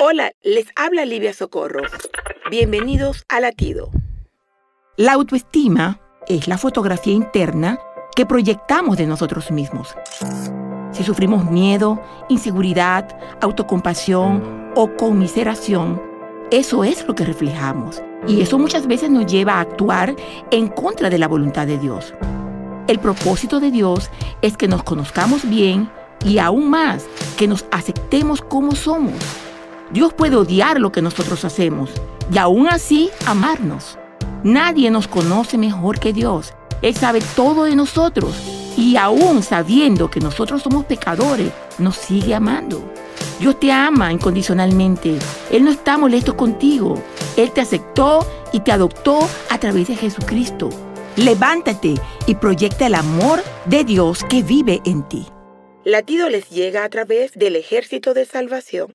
Hola, les habla Livia Socorro. Bienvenidos a Latido. La autoestima es la fotografía interna que proyectamos de nosotros mismos. Si sufrimos miedo, inseguridad, autocompasión o conmiseración, eso es lo que reflejamos. Y eso muchas veces nos lleva a actuar en contra de la voluntad de Dios. El propósito de Dios es que nos conozcamos bien y aún más, que nos aceptemos como somos. Dios puede odiar lo que nosotros hacemos y aún así amarnos. Nadie nos conoce mejor que Dios. Él sabe todo de nosotros y aún sabiendo que nosotros somos pecadores, nos sigue amando. Dios te ama incondicionalmente. Él no está molesto contigo. Él te aceptó y te adoptó a través de Jesucristo. Levántate y proyecta el amor de Dios que vive en ti. Latido les llega a través del ejército de salvación.